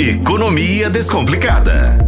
Economia Descomplicada.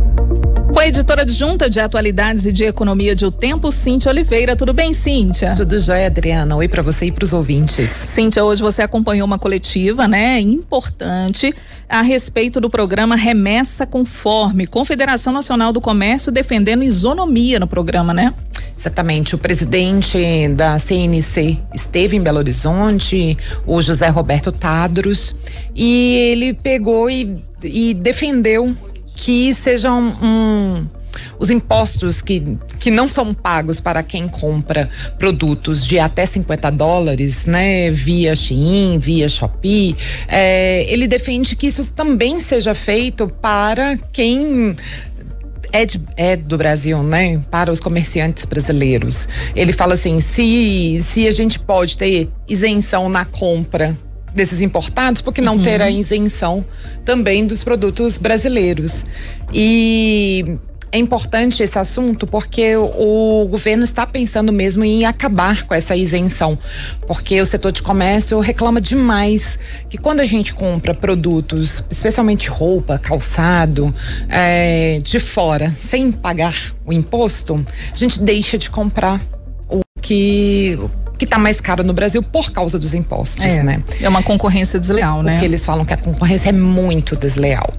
Com a editora adjunta de atualidades e de economia de O Tempo, Cíntia Oliveira. Tudo bem, Cíntia? Tudo jóia, Adriana. Oi para você e para os ouvintes. Cíntia, hoje você acompanhou uma coletiva, né, importante a respeito do programa Remessa Conforme, Confederação Nacional do Comércio defendendo isonomia no programa, né? Exatamente. O presidente da CNC esteve em Belo Horizonte, o José Roberto Tadros, e ele pegou e, e defendeu que sejam um, os impostos que, que não são pagos para quem compra produtos de até 50 dólares, né, via Shein, via Shopee, é, ele defende que isso também seja feito para quem é, de, é, do Brasil, né? Para os comerciantes brasileiros. Ele fala assim: se, se a gente pode ter isenção na compra desses importados, porque não uhum. ter a isenção também dos produtos brasileiros. E é importante esse assunto porque o, governo está pensando mesmo em acabar com essa isenção, porque o setor de comércio reclama demais que quando a gente compra produtos, especialmente roupa, calçado, é, de fora, sem pagar o imposto, a gente deixa de comprar o que que está mais caro no Brasil por causa dos impostos, é, né? É uma concorrência desleal, né? Porque eles falam que a concorrência é muito desleal.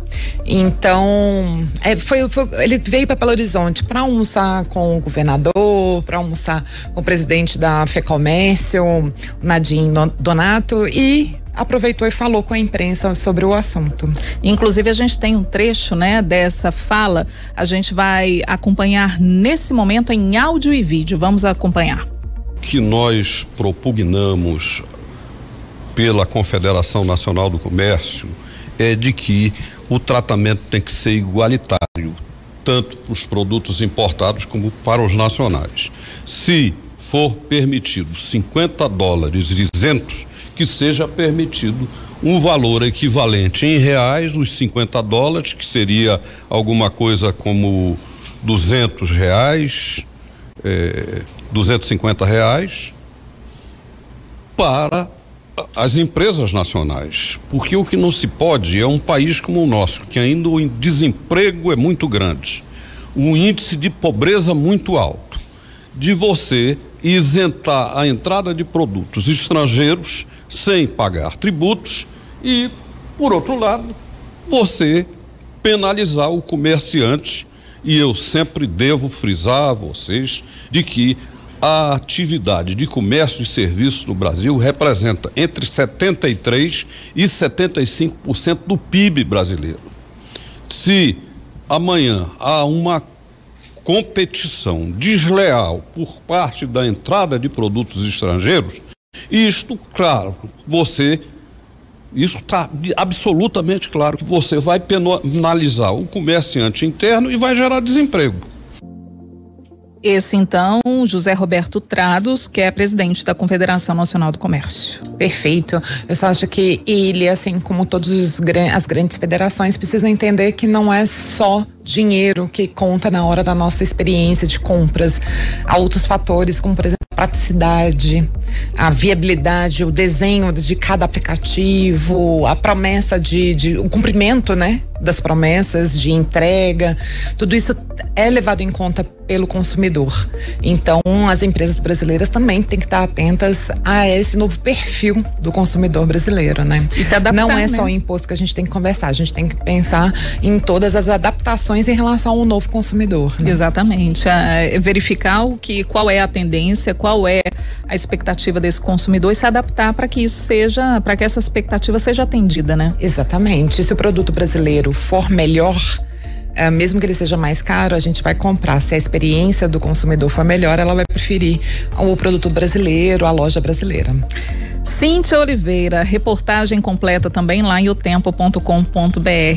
Então, é, foi, foi, ele veio para Belo Horizonte para almoçar com o governador, para almoçar com o presidente da FEComércio, Nadim Donato, e aproveitou e falou com a imprensa sobre o assunto. Inclusive a gente tem um trecho, né, dessa fala. A gente vai acompanhar nesse momento em áudio e vídeo. Vamos acompanhar que nós propugnamos pela Confederação Nacional do Comércio é de que o tratamento tem que ser igualitário, tanto para os produtos importados como para os nacionais. Se for permitido 50 dólares isentos, que seja permitido um valor equivalente em reais, os 50 dólares, que seria alguma coisa como 200 reais, é, 250 reais para as empresas nacionais, porque o que não se pode é um país como o nosso, que ainda o desemprego é muito grande, o índice de pobreza muito alto, de você isentar a entrada de produtos estrangeiros sem pagar tributos e, por outro lado, você penalizar o comerciante. E eu sempre devo frisar a vocês de que a atividade de comércio e serviços no Brasil representa entre 73 e 75% do PIB brasileiro. Se amanhã há uma competição desleal por parte da entrada de produtos estrangeiros, isto, claro, você isso está absolutamente claro que você vai penalizar o comerciante interno e vai gerar desemprego. Esse, então, José Roberto Trados, que é presidente da Confederação Nacional do Comércio. Perfeito. Eu só acho que ele, assim como todas as grandes federações, precisam entender que não é só dinheiro que conta na hora da nossa experiência de compras. Há outros fatores, como, por exemplo, praticidade, a viabilidade, o desenho de cada aplicativo, a promessa de, de o cumprimento, né, das promessas de entrega. Tudo isso é levado em conta pelo consumidor. Então, as empresas brasileiras também têm que estar atentas a esse novo perfil do consumidor brasileiro, né? E se adaptar, Não é né? só o imposto que a gente tem que conversar, a gente tem que pensar em todas as adaptações em relação ao novo consumidor. Né? Exatamente. É verificar o que, qual é a tendência, qual é a expectativa desse consumidor e se adaptar para que isso seja, para que essa expectativa seja atendida, né? Exatamente. Se o produto brasileiro for melhor, é, mesmo que ele seja mais caro, a gente vai comprar. Se a experiência do consumidor for melhor, ela vai preferir o produto brasileiro, a loja brasileira. Cíntia Oliveira, reportagem completa também lá em otempo.com.br.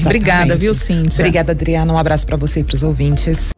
Obrigada, viu, Cíntia? Obrigada, Adriana. Um abraço para você e para os ouvintes.